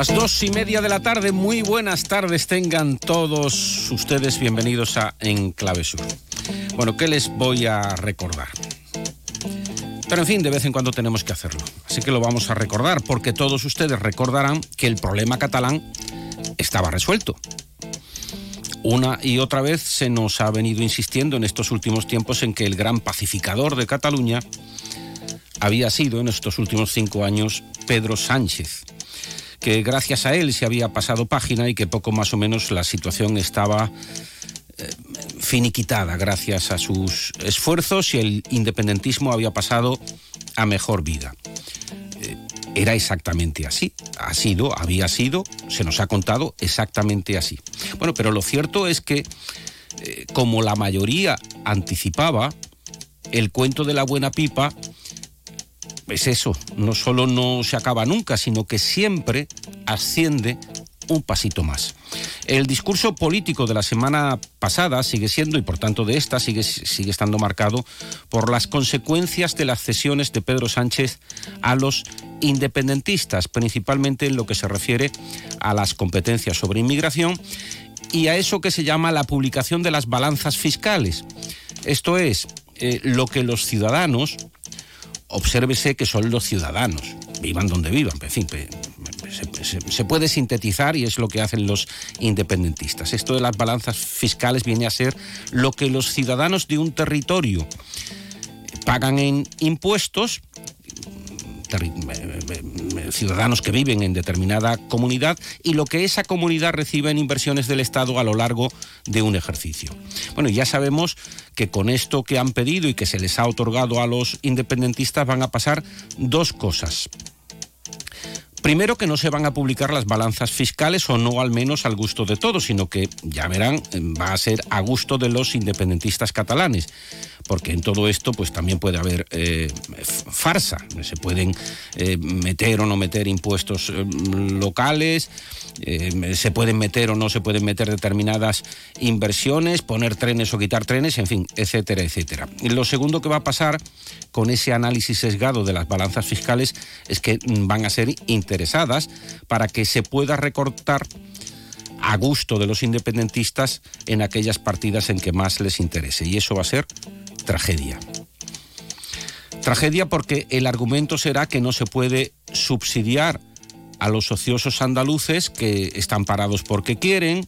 las dos y media de la tarde, muy buenas tardes tengan todos ustedes bienvenidos a Enclave Sur. Bueno, ¿qué les voy a recordar? Pero en fin, de vez en cuando tenemos que hacerlo. Así que lo vamos a recordar, porque todos ustedes recordarán que el problema catalán estaba resuelto. Una y otra vez se nos ha venido insistiendo en estos últimos tiempos en que el gran pacificador de Cataluña había sido en estos últimos cinco años Pedro Sánchez, que gracias a él se había pasado página y que poco más o menos la situación estaba eh, finiquitada gracias a sus esfuerzos y el independentismo había pasado a mejor vida. Eh, era exactamente así, ha sido, había sido, se nos ha contado exactamente así. Bueno, pero lo cierto es que, eh, como la mayoría anticipaba, el cuento de la buena pipa es eso, no solo no se acaba nunca, sino que siempre asciende un pasito más. El discurso político de la semana pasada sigue siendo, y por tanto de esta, sigue, sigue estando marcado por las consecuencias de las cesiones de Pedro Sánchez a los independentistas, principalmente en lo que se refiere a las competencias sobre inmigración y a eso que se llama la publicación de las balanzas fiscales. Esto es, eh, lo que los ciudadanos, obsérvese que son los ciudadanos, vivan donde vivan, en fin, se, puede sintetizar y es lo que hacen los independentistas. Esto de las balanzas fiscales viene a ser lo que los ciudadanos de un territorio pagan en impuestos ciudadanos que viven en determinada comunidad y lo que esa comunidad recibe en inversiones del Estado a lo largo de un ejercicio. Bueno, ya sabemos que con esto que han pedido y que se les ha otorgado a los independentistas van a pasar dos cosas. Primero que no se van a publicar las balanzas fiscales o no al menos al gusto de todos, sino que ya verán, va a ser a gusto de los independentistas catalanes porque en todo esto pues también puede haber eh, farsa, se pueden eh, meter o no meter impuestos eh, locales, se pueden meter o no se pueden meter determinadas inversiones, poner trenes o quitar trenes, en fin, etcétera, etcétera. Y lo segundo que va a pasar con ese análisis sesgado de las balanzas fiscales es que van a ser interesadas para que se pueda recortar a gusto de los independentistas en aquellas partidas en que más les interese. Y eso va a ser tragedia. Tragedia porque el argumento será que no se puede subsidiar a los ociosos andaluces que están parados porque quieren,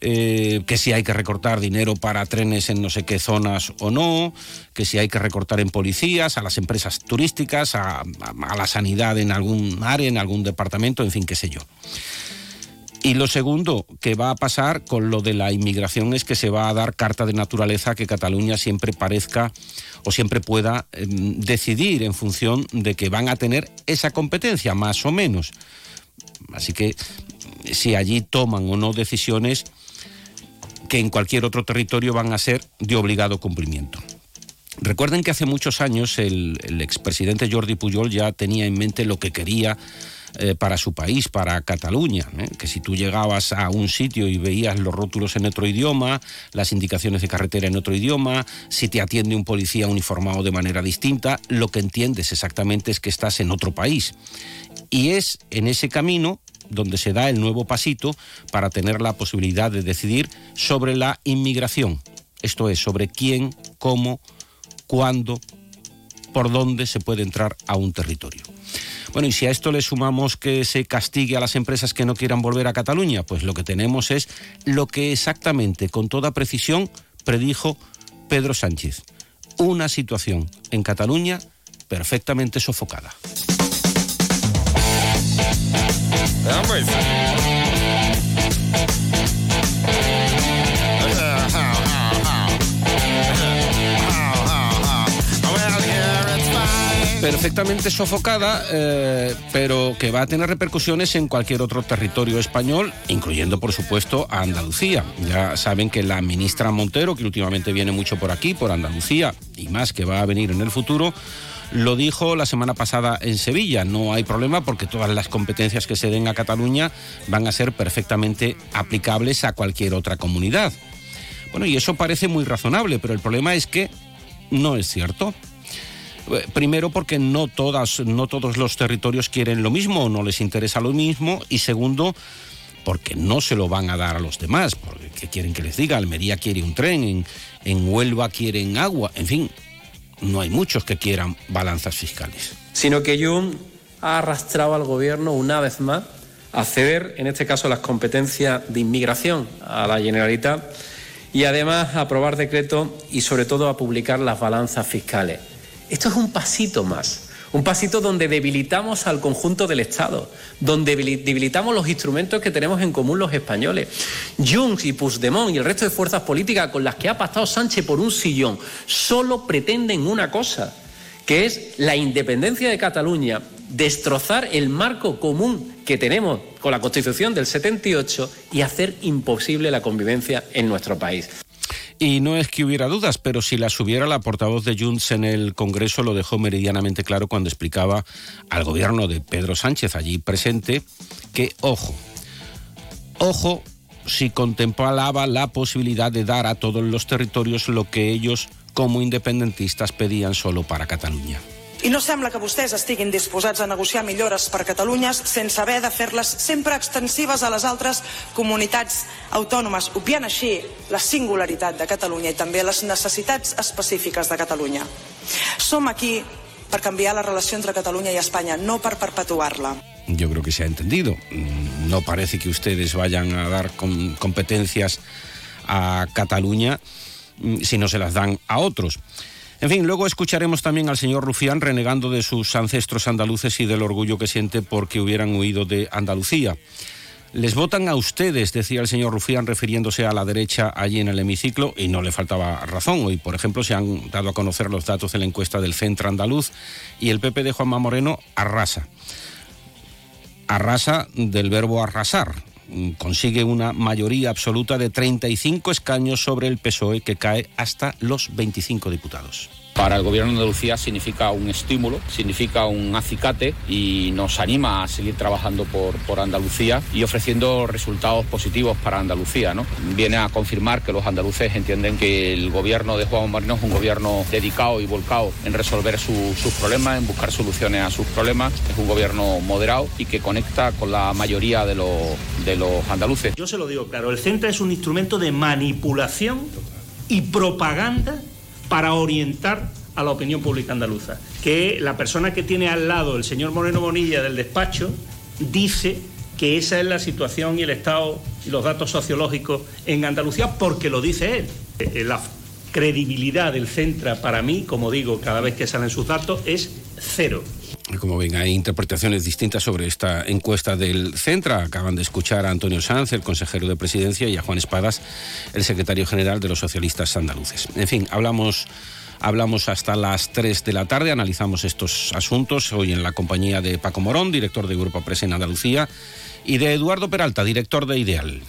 eh, que si hay que recortar dinero para trenes en no sé qué zonas o no, que si hay que recortar en policías, a las empresas turísticas, a, a la sanidad en algún área, en algún departamento, en fin, qué sé yo. Y lo segundo que va a pasar con lo de la inmigración es que se va a dar carta de naturaleza que Cataluña siempre parezca o siempre pueda em, decidir en función de que van a tener esa competencia, más o menos. Así que si allí toman o no decisiones que en cualquier otro territorio van a ser de obligado cumplimiento. Recuerden que hace muchos años el, el expresidente Jordi Pujol ya tenía en mente lo que quería eh, para su país, para Cataluña. ¿eh? Que si tú llegabas a un sitio y veías los rótulos en otro idioma, las indicaciones de carretera en otro idioma, si te atiende un policía uniformado de manera distinta, lo que entiendes exactamente es que estás en otro país. Y es en ese camino donde se da el nuevo pasito para tener la posibilidad de decidir sobre la inmigración. Esto es, sobre quién, cómo, cuándo, por dónde se puede entrar a un territorio. Bueno, y si a esto le sumamos que se castigue a las empresas que no quieran volver a Cataluña, pues lo que tenemos es lo que exactamente, con toda precisión, predijo Pedro Sánchez. Una situación en Cataluña perfectamente sofocada. Perfectamente sofocada, eh, pero que va a tener repercusiones en cualquier otro territorio español, incluyendo, por supuesto, a Andalucía. Ya saben que la ministra Montero, que últimamente viene mucho por aquí, por Andalucía, y más que va a venir en el futuro, lo dijo la semana pasada en Sevilla. No hay problema porque todas las competencias que se den a Cataluña van a ser perfectamente aplicables a cualquier otra comunidad. Bueno, y eso parece muy razonable, pero el problema es que no es cierto. Eh, primero porque no todas, no todos los territorios quieren lo mismo, no les interesa lo mismo, y segundo porque no se lo van a dar a los demás, porque ¿qué quieren que les diga? Almería quiere un tren, en, Huelva quieren agua, en fin, no hay muchos que quieran balanzas fiscales. Sino que Jun ha arrastrado al gobierno una vez más a ceder, en este caso, las competencias de inmigración a la Generalitat y además a aprobar decretos y sobre todo a publicar las balanzas fiscales. Esto es un pasito más, un pasito donde debilitamos al conjunto del Estado, donde debilitamos los instrumentos que tenemos en común los españoles. Junts y Puigdemont y el resto de fuerzas políticas con las que ha pactado Sánchez por un sillón solo pretenden una cosa, que es la independencia de Cataluña, destrozar el marco común que tenemos con la Constitución del 78 y hacer imposible la convivencia en nuestro país. Y no es que hubiera dudas, pero si las hubiera, la portavoz de Junts en el Congreso lo dejó meridianamente claro cuando explicaba al gobierno de Pedro Sánchez allí presente que, ojo, ojo si contemplaba la posibilidad de dar a todos los territorios lo que ellos como independentistas pedían solo para Cataluña. I no sembla que vostès estiguin disposats a negociar millores per Catalunya sense haver de fer-les sempre extensives a les altres comunitats autònomes, obviant així la singularitat de Catalunya i també les necessitats específiques de Catalunya. Som aquí per canviar la relació entre Catalunya i Espanya, no per perpetuar-la. Yo creo que se ha entendido. No parece que ustedes vayan a dar competencias a Cataluña mm, si no se las dan a otros. En fin, luego escucharemos también al señor Rufián renegando de sus ancestros andaluces y del orgullo que siente porque hubieran huido de Andalucía. Les votan a ustedes, decía el señor Rufián refiriéndose a la derecha allí en el hemiciclo, y no le faltaba razón. Hoy, por ejemplo, se han dado a conocer los datos de la encuesta del Centro Andaluz y el PP de Juanma Moreno arrasa. Arrasa del verbo arrasar. Consigue una mayoría absoluta de 35 escaños sobre el PSOE que cae hasta los 25 diputados para el gobierno de Andalucía significa un estímulo, significa un acicate y nos anima a seguir trabajando por, por Andalucía y ofreciendo resultados positivos para Andalucía. ¿no? Viene a confirmar que los andaluces entienden que el gobierno de Juan Marino es un gobierno dedicado y volcado en resolver sus problemas, en buscar soluciones a sus problemas. Es un gobierno moderado y que conecta con la mayoría de los, de los andaluces. Yo se lo digo claro, el centro es un instrumento de manipulación y propaganda para orientar a la opinión pública andaluza. Que la persona que tiene al lado, el señor Moreno Bonilla del despacho, dice que esa es la situación y el estado y los datos sociológicos en Andalucía porque lo dice él. Eh, la credibilidad del Centra para mí, como digo, cada vez que salen sus datos, es cero. Como ven, hay interpretaciones distintas sobre esta encuesta del Centra. Acaban de escuchar a Antonio Sanz, el consejero de presidencia, y a Juan Espadas, el secretario general de los socialistas andaluces. En fin, hablamos, hablamos hasta las 3 de la tarde, analizamos estos asuntos hoy en la compañía de Paco Morón, director de Grupo Presa en Andalucía, y de Eduardo Peralta, director de Ideal.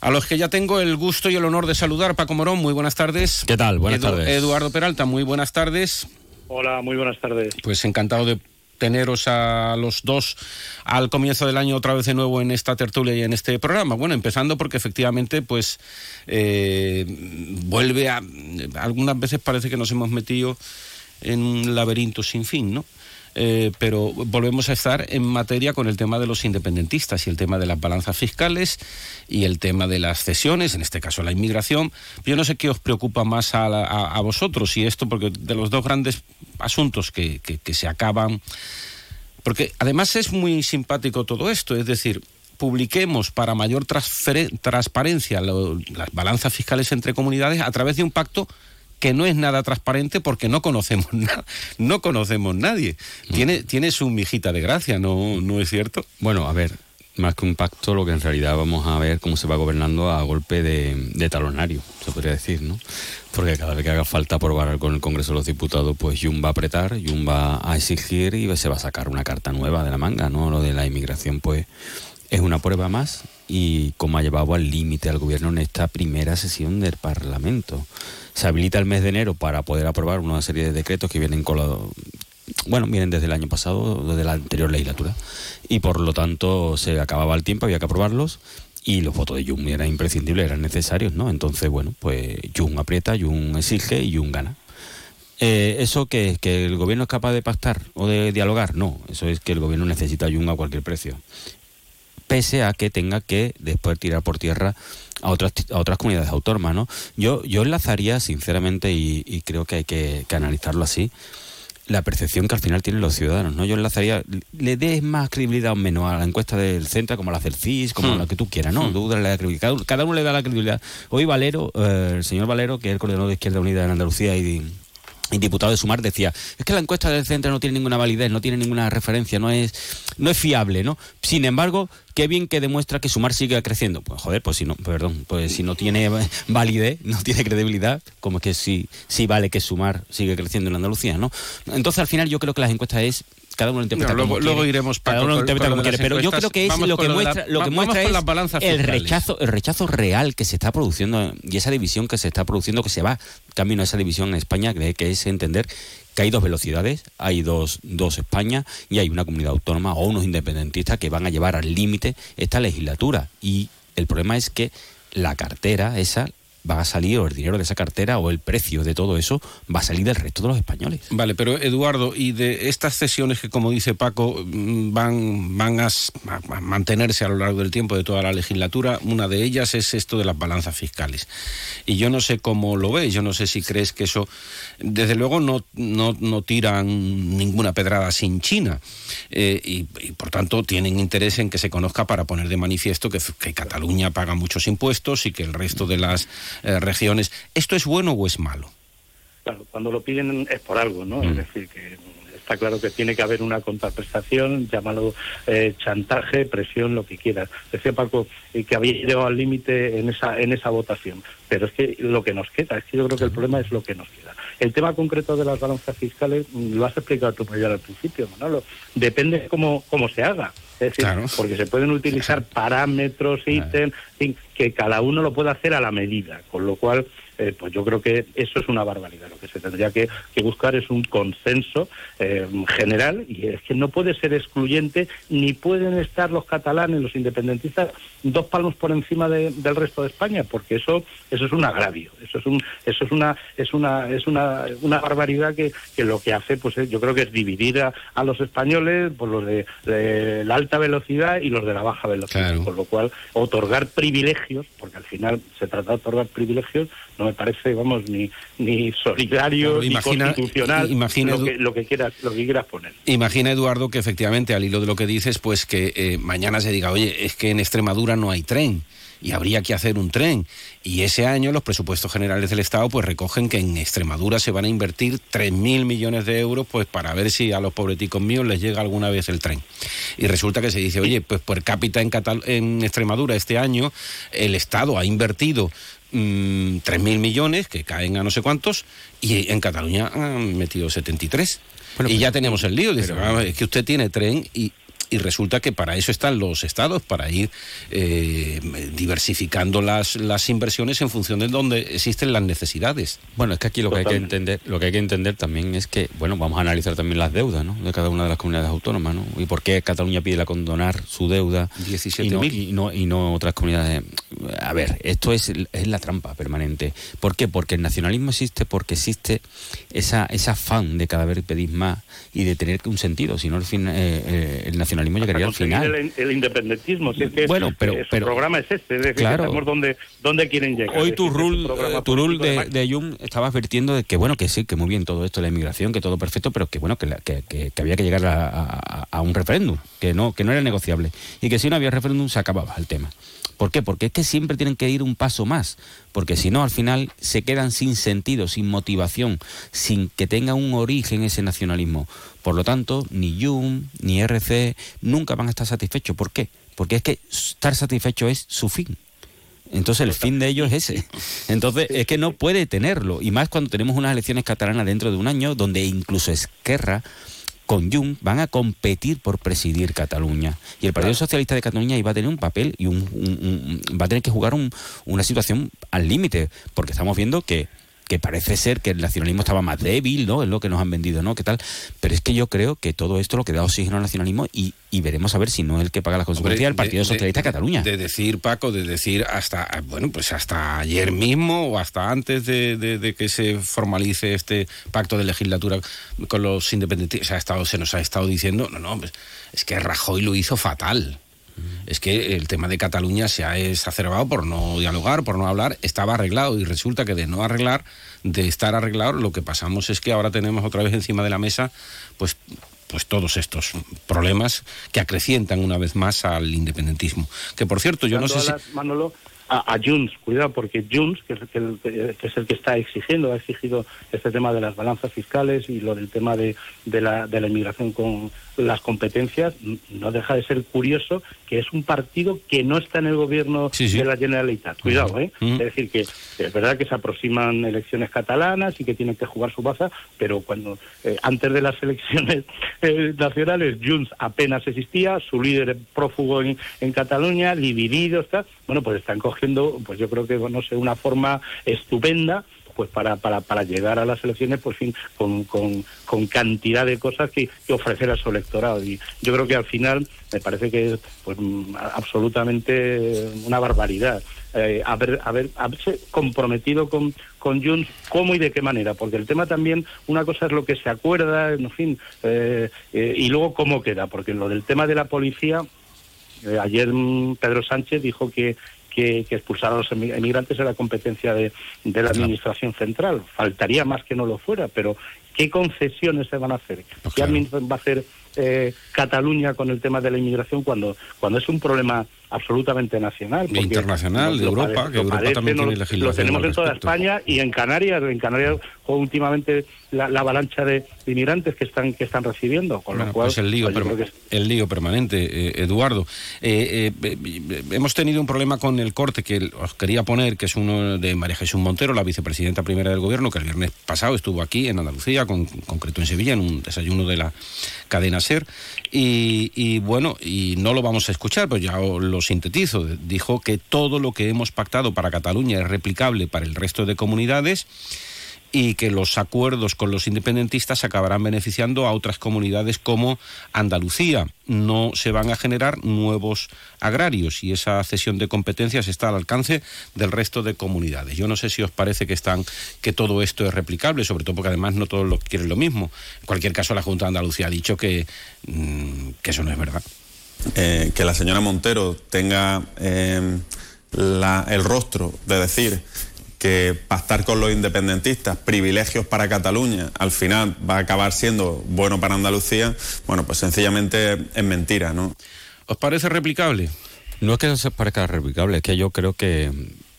A los que ya tengo el gusto y el honor de saludar, Paco Morón, muy buenas tardes. ¿Qué tal? Buenas tardes. Eduardo Peralta, muy buenas tardes. Hola, muy buenas tardes. Pues encantado de teneros a los dos al comienzo del año otra vez de nuevo en esta tertulia y en este programa. Bueno, empezando porque efectivamente, pues eh, vuelve a. Algunas veces parece que nos hemos metido en un laberinto sin fin, ¿no? Eh, pero volvemos a estar en materia con el tema de los independentistas y el tema de las balanzas fiscales y el tema de las cesiones, en este caso la inmigración. Yo no sé qué os preocupa más a, vosotros y esto, porque de los dos grandes asuntos que, se acaban, porque además es muy simpático todo esto, es decir, publiquemos para mayor transparencia las balanzas fiscales entre comunidades a través de un pacto que no es nada transparente porque no conocemos nada, no conocemos nadie. Tiene, tiene su mijita de gracia, ¿no, ¿no es cierto? Bueno, a ver, más que un pacto, lo que en realidad vamos a ver cómo se va gobernando a golpe de, talonario, se podría decir, ¿no? Porque cada vez que haga falta aprobar con el Congreso de los Diputados, pues Jun va a apretar, Jun va a exigir y se va a sacar una carta nueva de la manga, ¿no? Lo de la inmigración, pues es una prueba más y cómo ha llevado al límite al gobierno en esta primera sesión del Parlamento se habilita el mes de enero para poder aprobar una serie de decretos que vienen con bueno, vienen desde el año pasado, desde la anterior legislatura, y por lo tanto se acababa el tiempo, había que aprobarlos, y los votos de Jung eran imprescindibles, eran necesarios, ¿no? Entonces, bueno, pues Jung aprieta, Jung exige y Jung gana. Eh, ¿Eso que, que el gobierno es capaz de pactar o de dialogar? No, eso es que el gobierno necesita a Jung a cualquier precio. Pese a que tenga que después tirar por tierra a otras, a otras comunidades autónomas, ¿no? Yo, yo enlazaría, sinceramente, y, y creo que hay que, que analizarlo así, la percepción que al final tienen los ciudadanos, ¿no? Yo enlazaría, le des más credibilidad o menos a la encuesta del Centro, como la del CIS, como Hmm. la que tú quieras, ¿no? Tú dale la credibilidad. Cada, cada uno le da la credibilidad. Hoy Valero, eh, el señor Valero, que es el coordinador de Izquierda Unida en Andalucía y, y diputado de Sumar, decía, es que la encuesta del Centro no tiene ninguna validez, no tiene ninguna referencia, no es, no es fiable, ¿no? Sin embargo, qué bien que demuestra que Sumar sigue creciendo. Pues joder, pues si no, perdón, pues si no tiene validez, no tiene credibilidad, como es que sí, sí vale que Sumar sigue creciendo en Andalucía, ¿no? Entonces al final yo creo que las encuestas es cada uno lo interpreta No, luego- como luego quiere. iremos, cada Paco, uno lo interpreta como quiere las pero yo creo que es lo que lo de la- muestra lo que muestra es el rechazo el rechazo real que se está produciendo y esa división que se está produciendo que se va camino a esa división en España que que es entender que hay dos velocidades, hay dos, dos España y hay una comunidad autónoma o unos independentistas que van a llevar al límite esta legislatura. Y el problema es que la cartera esa va a salir, o el dinero de esa cartera, o el precio de todo eso, va a salir del resto de los españoles. Vale, pero Eduardo, y de estas cesiones que, como dice Paco, mm, van, van a, mantenerse a lo largo del tiempo de toda la legislatura, una de ellas es esto de las balanzas fiscales. Y yo no sé cómo lo ves, yo no sé si crees que eso, desde luego no, no, no tiran ninguna pedrada sin China, eh, y, por tanto tienen interés en que se conozca para poner de manifiesto que Cataluña paga muchos impuestos y que el resto de las eh, regiones. ¿Esto es bueno o es malo? Claro, cuando lo piden es por algo, ¿no? Mm. Es decir, que está claro que tiene que haber una contraprestación, llámalo eh, chantaje, presión, lo que quieras. Decía Paco eh, que había llegado al límite en esa, en esa votación, pero es que lo que nos queda, es que yo creo que el problema es lo que nos queda. El tema concreto de las balanzas fiscales, mm, lo has explicado tú ya al principio, Manolo, depende cómo, cómo se haga. Es decir, Claro. porque se pueden utilizar parámetros, ítems, que cada uno lo pueda hacer a la medida, con lo cual eh, pues yo creo que eso es una barbaridad. Lo que se tendría que, que buscar es un consenso eh, general y es que no puede ser excluyente ni pueden estar los catalanes, los independentistas, dos palmos por encima de- del resto de España, porque eso eso es un agravio, eso es un eso es una es una es una, una barbaridad que, que lo que hace pues es- yo creo que es dividir a, a los españoles por los de, de la alta velocidad y los de la baja velocidad, Claro. con lo cual otorgar privilegios, porque al final se trata de otorgar privilegios, no me parece, vamos, ni, ni solidario, Claro, ni constitucional, imagina- lo, que, lo que quieras, lo que quieras poner. Imagina, Eduardo, que efectivamente, al hilo de lo que dices, pues que eh, mañana se diga, oye, es que en Extremadura no hay tren y habría que hacer un tren. Y ese año los presupuestos generales del Estado pues recogen que en Extremadura se van a invertir 3.000 millones de euros pues para ver si a los pobreticos míos les llega alguna vez el tren. Y resulta que se dice, oye, pues per cápita en, Catal- en Extremadura este año el Estado ha invertido mm, 3.000 millones, que caen a no sé cuántos, y en Cataluña han metido 73. Bueno, y pero- ya tenemos el lío. Dice, pero- "Vamos, es que usted tiene tren y, y resulta que para eso están los estados, para ir eh, diversificando las, las inversiones en función de donde existen las necesidades. Bueno, es que aquí lo que hay que entender, lo que hay que entender también es que, bueno, vamos a analizar también las deudas, ¿no? De cada una de las comunidades autónomas, ¿no? Y por qué Cataluña pide la condonar su deuda 17.000. y no, y no y no otras comunidades. A ver, esto es, es la trampa permanente. ¿Por qué? Porque el nacionalismo existe porque existe esa esa afán de cada vez pedir más y de tener un sentido. Si no, el, fin, eh, eh, el nacionalismo Para llegaría al final. el, el independentismo, si es que Bueno, pero- eh, su pero- programa es este, es decir, Claro. dónde, dónde quieren llegar. Hoy Es tu rule, eh, tu rule de, más- de Jung estaba advirtiendo de que bueno, que sí, que muy bien todo esto, la inmigración, que todo perfecto, pero que bueno, que, la- que, que- que había que llegar a, a- a un referéndum, que no, que no era negociable. Y que si no había referéndum se acababa el tema. ¿Por qué? Porque es que siempre tienen que ir un paso más, porque si no al final se quedan sin sentido, sin motivación, sin que tenga un origen ese nacionalismo. Por lo tanto, ni Jung ni RC nunca van a estar satisfechos. ¿Por qué? Porque es que estar satisfecho es su fin. Entonces el fin de ellos es ese. Entonces es que no puede tenerlo. Y más cuando tenemos unas elecciones catalanas dentro de un año donde incluso Esquerra con Jung van a competir por presidir Cataluña. Y el Partido Socialista de Cataluña iba a tener un papel y un, un- un- va a tener que jugar un- una situación al límite. Porque estamos viendo que que parece ser que el nacionalismo estaba más débil, ¿no? Es lo que nos han vendido, ¿no? ¿Qué tal? Pero es que yo creo que todo esto lo que da oxígeno al nacionalismo y, veremos a ver si no es el que paga las consecuencias del Partido Socialista de, Cataluña. De decir, Paco, de decir hasta, bueno, pues hasta ayer mismo o hasta antes de, que se formalice este pacto de legislatura con los independentistas, se, ha estado, se nos ha estado diciendo, no, no, pues, es que Rajoy lo hizo fatal es que el tema de Cataluña se ha exacerbado por no dialogar, por no hablar, estaba arreglado y resulta que de no arreglar, de estar arreglado, lo que pasamos es que ahora tenemos otra vez encima de la mesa pues pues todos estos problemas que acrecientan una vez más al independentismo. Que por cierto, yo no sé si a, Junts, cuidado, porque Junts, que es, el, que es el que está exigiendo, ha exigido este tema de las balanzas fiscales y lo del tema de, de, la, de la inmigración con las competencias, no deja de ser curioso que es un partido que no está en el gobierno de la Generalitat. Cuidado, ¿eh? Es decir, que es verdad que se aproximan elecciones catalanas y que tienen que jugar su baza, pero cuando eh, antes de las elecciones eh, nacionales Junts apenas existía, su líder prófugo en, en Cataluña, dividido, está, bueno, pues están cogiendo pues yo creo que, no sé, una forma estupenda pues para, para, para llegar a las elecciones pues fin con, con, con cantidad de cosas que, ofrecer a su electorado. Y yo creo que al final me parece que es pues absolutamente una barbaridad eh, haber, haber, haberse comprometido con, con Junts, cómo y de qué manera, porque el tema también, una cosa es lo que se acuerda, en fin, eh, eh, y luego cómo queda, porque lo del tema de la policía, ayer mm, Pedro Sánchez dijo que, que, expulsar a los emigrantes era competencia de, la Administración Central. Faltaría más que no lo fuera, pero ¿qué concesiones se van a hacer? Pues ¿Qué va a hacer eh, Cataluña con el tema de la inmigración cuando, cuando es un problema absolutamente nacional. Internacional, de Europa, que Europa también tiene legislación. Lo tenemos en toda España y en Canarias. En Canarias últimamente la, avalancha de inmigrantes que están que están recibiendo. Con lo cual, pues el lío, el lío permanente, eh, Eduardo. Eh, hemos tenido un problema con el corte que os quería poner, que es uno de María Jesús Montero, la vicepresidenta primera del gobierno, que el viernes pasado estuvo aquí en Andalucía, con, concreto en Sevilla, en un desayuno de la cadena ser. Y, bueno, y no lo vamos a escuchar, pues ya lo sintetizo. Dijo que todo lo que hemos pactado para Cataluña es replicable para el resto de comunidades y que los acuerdos con los independentistas acabarán beneficiando a otras comunidades como Andalucía. No se van a generar nuevos agrarios y esa cesión de competencias está al alcance del resto de comunidades. Yo no sé si os parece que están que todo esto es replicable, sobre todo porque además no todos lo quieren lo mismo. En cualquier caso, la Junta de Andalucía ha dicho que, mm, que eso no es verdad. Eh, que la señora Montero tenga eh, el rostro de decir que pactar con los independentistas, privilegios para Cataluña, al final va a acabar siendo bueno para Andalucía, bueno, pues sencillamente es mentira, ¿no? ¿Os parece replicable? No es que se parezca replicable, es que yo creo que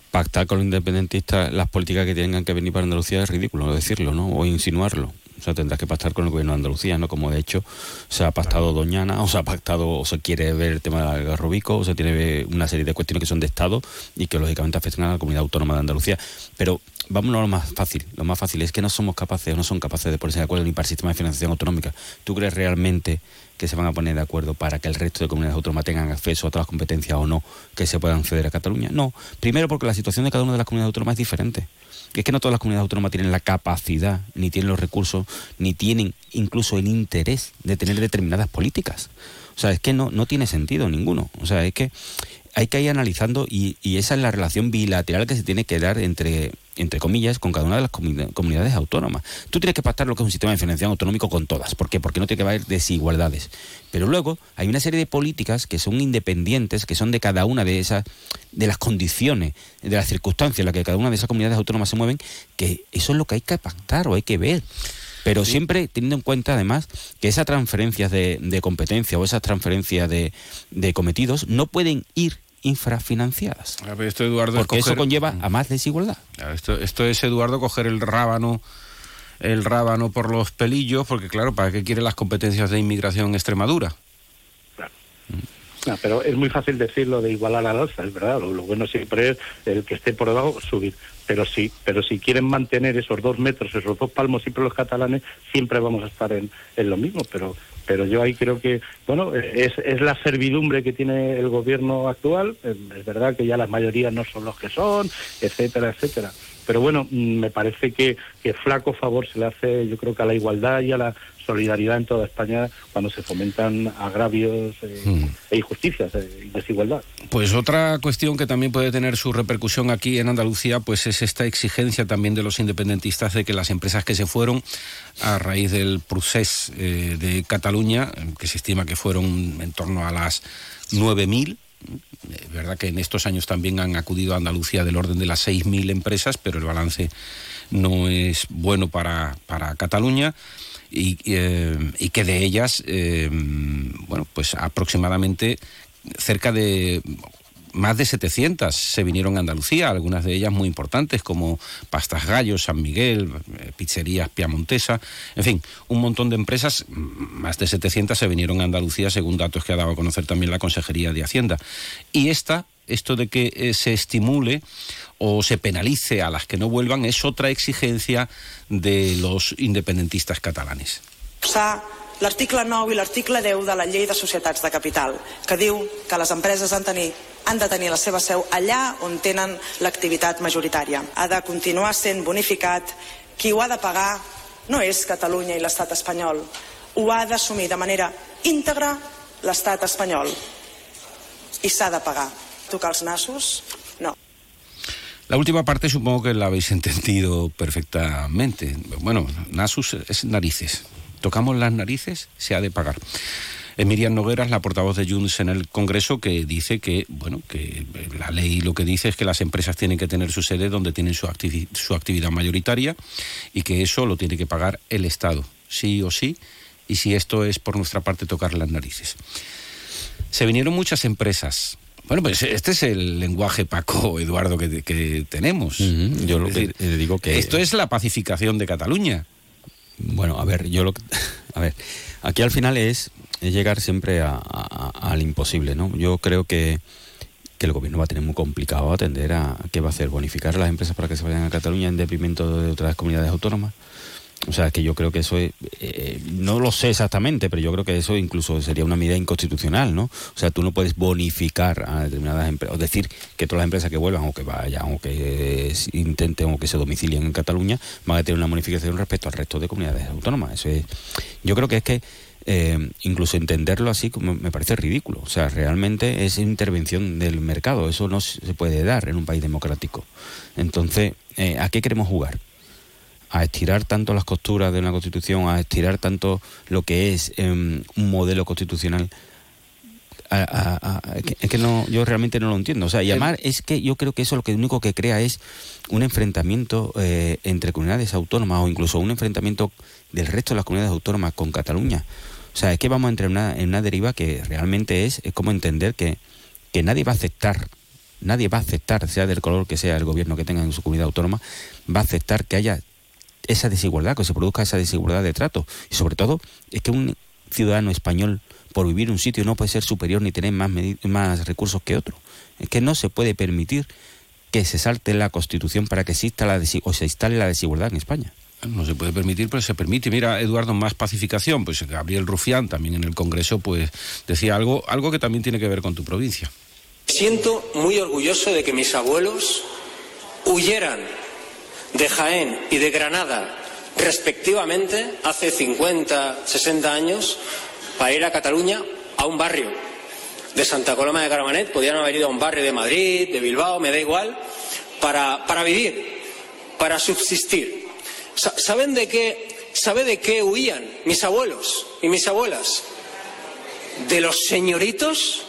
pactar con los independentistas las políticas que tengan que venir para Andalucía es ridículo decirlo, ¿no? O insinuarlo. O sea, tendrás que pactar con el gobierno de Andalucía, ¿no? Como de hecho se ha pactado Doñana, o se ha pactado, o se quiere ver el tema del garrobico, o se tiene una serie de cuestiones que son de Estado y que lógicamente afectan a la comunidad autónoma de Andalucía. Pero vámonos a lo más fácil. Lo más fácil es que no somos capaces, no son capaces de ponerse de acuerdo ni para el sistema de financiación autonómica. ¿Tú crees realmente que se van a poner de acuerdo para que el resto de comunidades autónomas tengan acceso a todas las competencias o no que se puedan ceder a Cataluña? No. Primero porque la situación de cada una de las comunidades autónomas es diferente es que no todas las comunidades autónomas tienen la capacidad, ni tienen los recursos, ni tienen incluso el interés de tener determinadas políticas. O sea, es que no, no tiene sentido ninguno. O sea, es que hay que ir analizando y, esa es la relación bilateral que se tiene que dar entre, entre comillas, con cada una de las comunidades autónomas. Tú tienes que pactar lo que es un sistema de financiación autonómico con todas. ¿Por qué? Porque no tiene que haber desigualdades. Pero luego hay una serie de políticas que son independientes, que son de cada una de esas, de las condiciones, de las circunstancias en las que cada una de esas comunidades autónomas se mueven, que eso es lo que hay que pactar o hay que ver. Pero siempre teniendo en cuenta, además, que esas transferencias de, competencia o esas transferencias de, cometidos no pueden ir infrafinanciadas. esto, Eduardo, porque eso conlleva a más desigualdad. Esto, esto es, Eduardo, coger el rábano el rábano por los pelillos, porque claro, ¿para qué quiere las competencias de inmigración en Extremadura? No, pero es muy fácil decirlo de igualar al alza, es verdad. Lo, bueno siempre es el que esté por debajo subir. Pero sí, pero si quieren mantener esos dos metros, esos dos palmos siempre los catalanes, siempre vamos a estar en, en lo mismo. Pero pero yo ahí creo que, bueno, es, es la servidumbre que tiene el gobierno actual, es verdad que ya las mayorías no son los que son, etcétera, etcétera. Pero bueno, mm, me parece que, que flaco favor se le hace, yo creo que a la igualdad y a la solidaridad en toda España cuando se fomentan agravios eh, Hmm. e injusticias eh, y desigualdad. Pues otra cuestión que también puede tener su repercusión aquí en Andalucía, pues es esta exigencia también de los independentistas de que las empresas que se fueron a raíz del procés eh, de Cataluña, que se estima que fueron en torno a las 9.000, es verdad que en estos años también han acudido a Andalucía del orden de las 6.000 empresas, pero el balance no es bueno para, para Cataluña. Y, eh, y que de ellas, eh, bueno, pues aproximadamente cerca de más de 700 se vinieron a Andalucía, algunas de ellas muy importantes como Pastas Gallos, San Miguel, eh, Pizzerías Piamontesa, en fin, un montón de empresas, más de 700 se vinieron a Andalucía según datos que ha dado a conocer también la Consejería de Hacienda. Y esta, esto de que se estimule o se penalice a las que no vuelvan es otra exigencia de los independentistas catalanes. L'article 9 i l'article 10 de la llei de societats de capital, que diu que les empreses han, tenir, han de tenir la seva seu allà on tenen l'activitat majoritària. Ha de continuar sent bonificat. Qui ho ha de pagar no és Catalunya i l'estat espanyol. Ho ha d'assumir de manera íntegra l'estat espanyol. I s'ha de pagar. Tocar els nassos? La última parte supongo que la habéis entendido perfectamente. Bueno, Nasus es narices. Tocamos las narices, se ha de pagar. Es Miriam Nogueras, la portavoz de Junts en el Congreso, que dice que, bueno, que la ley lo que dice es que las empresas tienen que tener su sede donde tienen su, su actividad mayoritaria y que eso lo tiene que pagar el Estado, sí o sí, y si esto es por nuestra parte tocar las narices. Se vinieron muchas empresas, bueno, pues este es el lenguaje, Paco, Eduardo, que, que tenemos. Uh -huh. Yo lo es que decir, le digo que... Esto es la pacificación de Cataluña. Bueno, a ver, yo lo que... A ver, aquí al final es, es llegar siempre a, a, al imposible, ¿no? Yo creo que, que el gobierno va a tener muy complicado atender a qué va a hacer, bonificar a las empresas para que se vayan a Cataluña en detrimento de otras comunidades autónomas. O sea, que yo creo que eso es, eh, no lo sé exactamente, pero yo creo que eso incluso sería una medida inconstitucional, ¿no? O sea, tú no puedes bonificar a determinadas empresas, o decir que todas las empresas que vuelvan o que vayan o que intenten o que se domicilien en Cataluña van a tener una bonificación respecto al resto de comunidades autónomas. Eso es, yo creo que es que eh, incluso entenderlo así me parece ridículo. O sea, realmente es intervención del mercado. Eso no se puede dar en un país democrático. Entonces, eh, ¿a qué queremos jugar? A estirar tanto las costuras de una constitución, a estirar tanto lo que es eh, un modelo constitucional. A, a, a, es que no, yo realmente no lo entiendo. O sea, y además es que yo creo que eso lo que único que crea es un enfrentamiento eh, entre comunidades autónomas o incluso un enfrentamiento del resto de las comunidades autónomas con Cataluña. O sea, es que vamos a entrar en una, en una deriva que realmente es, es como entender que, que nadie va a aceptar, nadie va a aceptar, sea del color que sea el gobierno que tenga en su comunidad autónoma, va a aceptar que haya esa desigualdad, que se produzca esa desigualdad de trato. Y sobre todo, es que un ciudadano español, por vivir en un sitio, no puede ser superior ni tener más, más recursos que otro. Es que no se puede permitir que se salte la Constitución para que exista la o se instale la desigualdad en España. No se puede permitir, pero se permite. Mira, Eduardo, más pacificación. Pues Gabriel Rufián, también en el Congreso, pues decía algo, algo que también tiene que ver con tu provincia. Siento muy orgulloso de que mis abuelos huyeran de Jaén y de Granada, respectivamente, hace 50, 60 años, para ir a Cataluña a un barrio de Santa Coloma de Caramanet, podían haber ido a un barrio de Madrid, de Bilbao, me da igual, para, para vivir, para subsistir. ¿Saben de qué, ¿Sabe de qué huían mis abuelos y mis abuelas? De los señoritos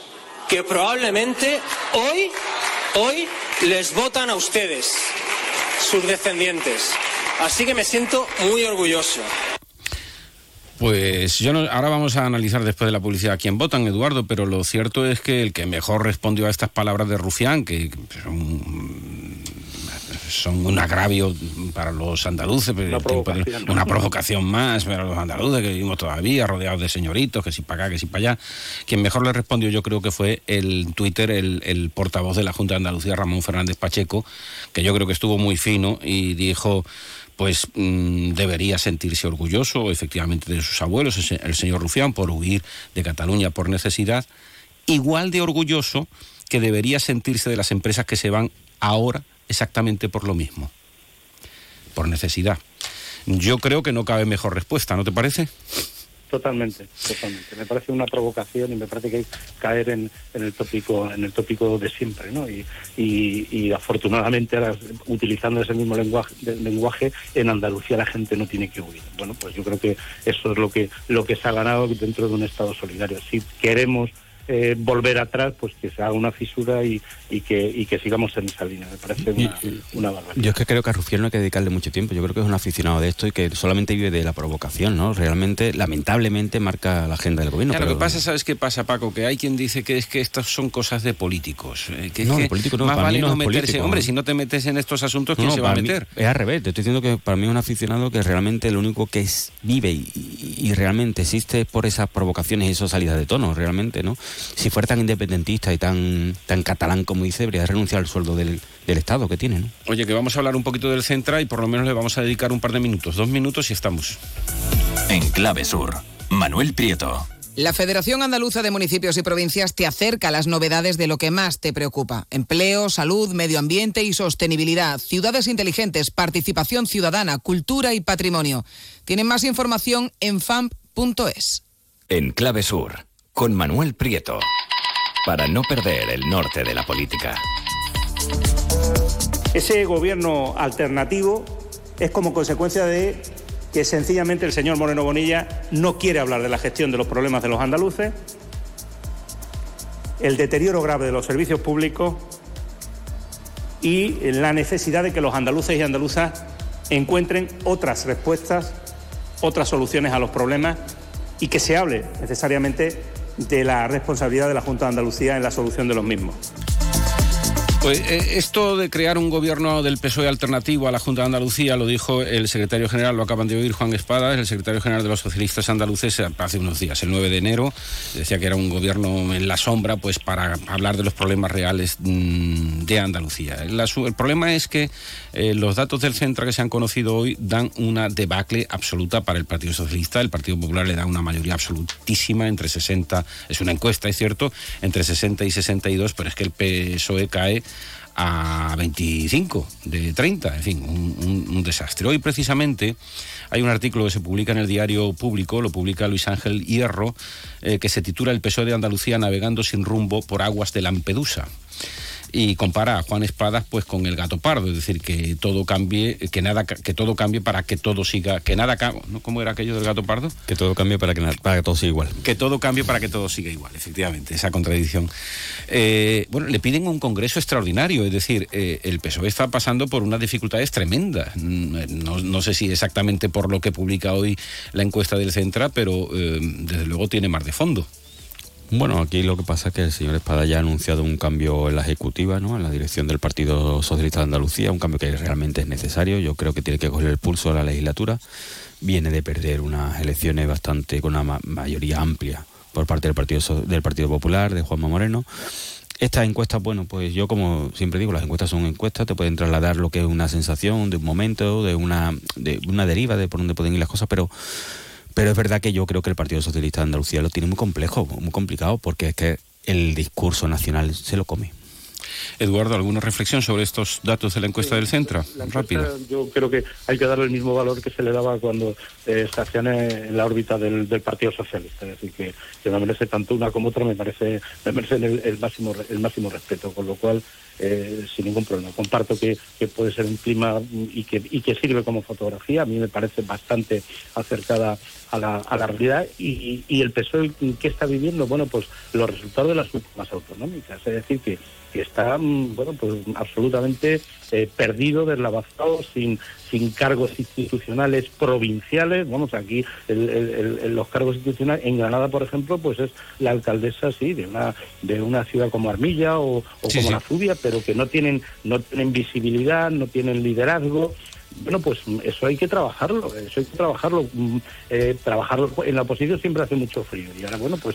que probablemente hoy, hoy les votan a ustedes sus descendientes. Así que me siento muy orgulloso. Pues yo no, ahora vamos a analizar después de la publicidad a quién votan, Eduardo, pero lo cierto es que el que mejor respondió a estas palabras de Rufián, que son, son un agravio para los andaluces, una provocación, una provocación más para los andaluces que vivimos todavía rodeados de señoritos, que si para acá, que si para allá. Quien mejor le respondió yo creo que fue el Twitter, el, el portavoz de la Junta de Andalucía, Ramón Fernández Pacheco, que yo creo que estuvo muy fino y dijo pues mm, debería sentirse orgulloso efectivamente de sus abuelos, el señor Rufián, por huir de Cataluña por necesidad, igual de orgulloso que debería sentirse de las empresas que se van ahora exactamente por lo mismo, por necesidad. Yo creo que no cabe mejor respuesta, ¿no te parece? Totalmente, totalmente. Me parece una provocación y me parece que hay que caer en, el tópico, en el tópico de siempre, ¿no? Y, afortunadamente ahora utilizando ese mismo lenguaje, lenguaje, en Andalucía la gente no tiene que huir. Bueno, pues yo creo que eso es lo que lo que se ha ganado dentro de un Estado solidario. Si queremos eh, volver atrás, pues que se haga una fisura y, que, que sigamos en esa línea. Me parece una, barbaridad. Yo es que creo que a Rufián no hay que dedicarle mucho tiempo. Yo creo que es un aficionado de esto y que solamente vive de la provocación, ¿no? Realmente, lamentablemente, marca la agenda del gobierno. Claro, lo que pasa, ¿sabes qué pasa, Paco? Que hay quien dice que es que estas son cosas de políticos. Eh, que no, es político no, más vale no, meterse. Hombre, si no te metes en estos asuntos, ¿quién se va a meter? es al revés. Te estoy diciendo que para mí es un aficionado que realmente lo único que es, vive y, y realmente existe por esas provocaciones y esas salidas de tono, realmente, ¿no? Si fuera tan independentista y tan, tan catalán como dice, debería renunciar al sueldo del, Estado que tiene. ¿no? Oye, que vamos a hablar un poquito del Centra y por lo menos le vamos a dedicar un par de minutos, dos minutos y estamos. En Clave Sur, Manuel Prieto. La Federación Andaluza de Municipios y Provincias te acerca a las novedades de lo que más te preocupa. Empleo, salud, medio ambiente y sostenibilidad, ciudades inteligentes, participación ciudadana, cultura y patrimonio. Tienen más información en famp.es. En Clave Sur, con Manuel Prieto para no perder el norte de la política. Ese gobierno alternativo es como consecuencia de que sencillamente el señor Moreno Bonilla no quiere hablar de la gestión de los problemas de los andaluces, el deterioro grave de los servicios públicos y la necesidad de que los andaluces y andaluzas encuentren otras respuestas, otras soluciones a los problemas y que se hable necesariamente de la responsabilidad de la Junta de Andalucía en la solución de los mismos. Pues eh, esto de crear un gobierno del PSOE alternativo a la Junta de Andalucía lo dijo el secretario general, lo acaban de oír Juan Espada, el secretario general de los socialistas andaluces hace unos días, el 9 de enero, decía que era un gobierno en la sombra pues para hablar de los problemas reales mm, de Andalucía. el problema es que eh, los datos del Centra que se han conocido hoy dan una debacle absoluta para el Partido Socialista, el Partido Popular le da una mayoría absolutísima entre 60, es una encuesta, es cierto, entre 60 y 62, pero es que el PSOE cae a 25 de 30, en fin, un, desastre. Hoy precisamente hay un artículo que se publica en el diario público, lo publica Luis Ángel Hierro, eh, que se titula El PSOE de Andalucía navegando sin rumbo por aguas de Lampedusa y compara a Juan Espadas pues con el gato pardo, es decir, que todo cambie, que nada que todo cambie para que todo siga, que nada ¿no? ¿Cómo era aquello del gato pardo? Que todo cambie para que, para que todo siga igual. Que todo cambie para que todo siga igual, efectivamente, esa contradicción. Eh, bueno, le piden un congreso extraordinario, es decir, eh, el PSOE está pasando por unas dificultades tremendas. Mm, no, sé si exactamente por lo que publica hoy la encuesta del Centra, pero eh, desde luego tiene más de fondo. Bueno, aquí lo que pasa es que el señor Espada ya ha anunciado un cambio en la ejecutiva, ¿no? en la dirección del Partido Socialista de Andalucía, un cambio que realmente es necesario. Yo creo que tiene que coger el pulso a la legislatura. Viene de perder unas elecciones bastante con una mayoría amplia por parte del Partido, del Partido Popular, de Juanma Moreno. Estas encuestas, bueno, pues yo como siempre digo, las encuestas son encuestas, te pueden trasladar lo que es una sensación de un momento, de una, de una deriva de por dónde pueden ir las cosas, pero pero es verdad que yo creo que el Partido Socialista de Andalucía lo tiene muy complejo, muy complicado, porque es que el discurso nacional se lo come. Eduardo, ¿alguna reflexión sobre estos datos de la encuesta del Centro? Rápida. Yo creo que hay que darle el mismo valor que se le daba cuando eh, en la órbita del, Partido Socialista. Es decir, que, que, me merece tanto una como otra, me parece, me merece el, máximo, el máximo respeto. Con lo cual, eh, sin ningún problema. Comparto que, puede ser un clima y que, y que sirve como fotografía. A mí me parece bastante acercada a la, a la realidad. Y, y, el PSOE que está viviendo, bueno, pues los resultados de las últimas autonómicas. Es decir, que, que está, mm, bueno, pues absolutamente eh, perdido, deslavazado, sin, sin cargos institucionales provinciales. Vamos, aquí los cargos institucionales, en Granada, por ejemplo, pues es la alcaldesa, sí, de una, de una ciudad como Armilla o, como La Zubia, pero que no tienen, no tienen visibilidad, no tienen liderazgo. Bueno, pues eso hay que trabajarlo, eso hay que trabajarlo. Mm, eh, trabajarlo en la oposición siempre hace mucho frío. Y ahora, bueno, pues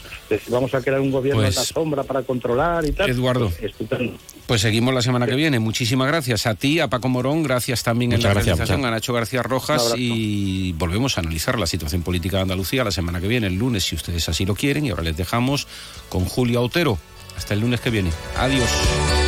vamos a crear un gobierno Pues, en la sombra para controlar y tal. Eduardo. pues, estupendo. Pues seguimos la semana que viene. Muchísimas gracias a ti, a Paco Morón, gracias también en la gracias, realización, muchas. a Nacho García Rojas y volvemos a analizar la situación política de Andalucía la semana que viene, el lunes, si ustedes así lo quieren. Y ahora les dejamos con Julio Autero. Hasta el lunes que viene. Adiós.